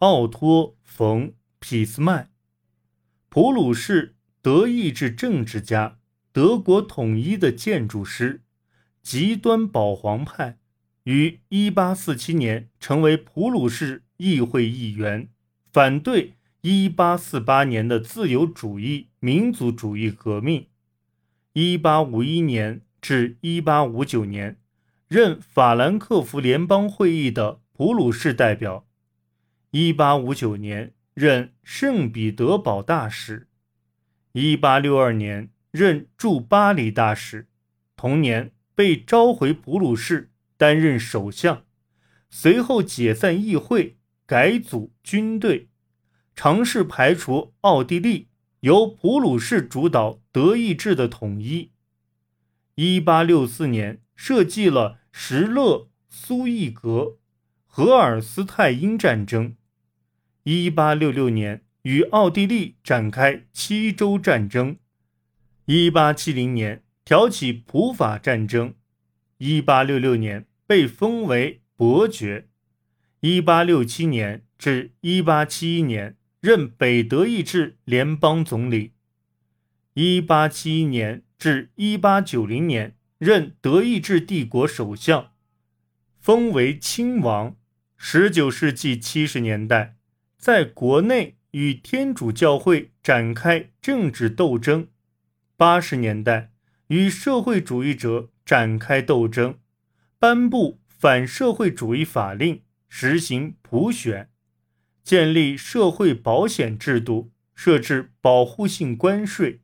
奥托·冯·俾斯麦。普鲁士德意志政治家，德国统一的建筑师，极端保皇派，于1847年成为普鲁士议会议员，反对1848年的自由主义民族主义革命。1851年至1859年，任法兰克福联邦会议的普鲁士代表。1859年。任圣彼得堡大使，一八六二年任驻巴黎大使，同年被召回普鲁士担任首相，随后解散议会，改组军队，尝试排除奥地利，由普鲁士主导德意志的统一。一八六四年设计了石勒苏伊格荷尔斯泰因战争。一八六六年，与奥地利展开七州战争。一八七零年，挑起普法战争。一八六六年，被封为伯爵。一八六七年至一八七一年，任北德意志联邦总理。一八七一年至一八九零年，任德意志帝国首相，封为亲王。十九世纪七十年代。在国内与天主教会展开政治斗争，八十年代与社会主义者展开斗争，颁布反社会主义法令，实行普选，建立社会保险制度，设置保护性关税。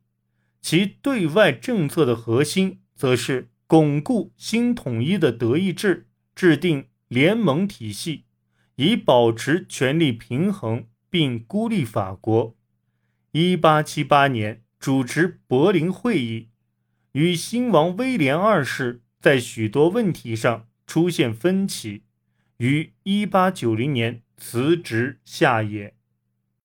其对外政策的核心则是巩固新统一的德意志，制定联盟体系。以保持权力平衡并孤立法国。一八七八年主持柏林会议，与新王威廉二世在许多问题上出现分歧，于一八九零年辞职下野。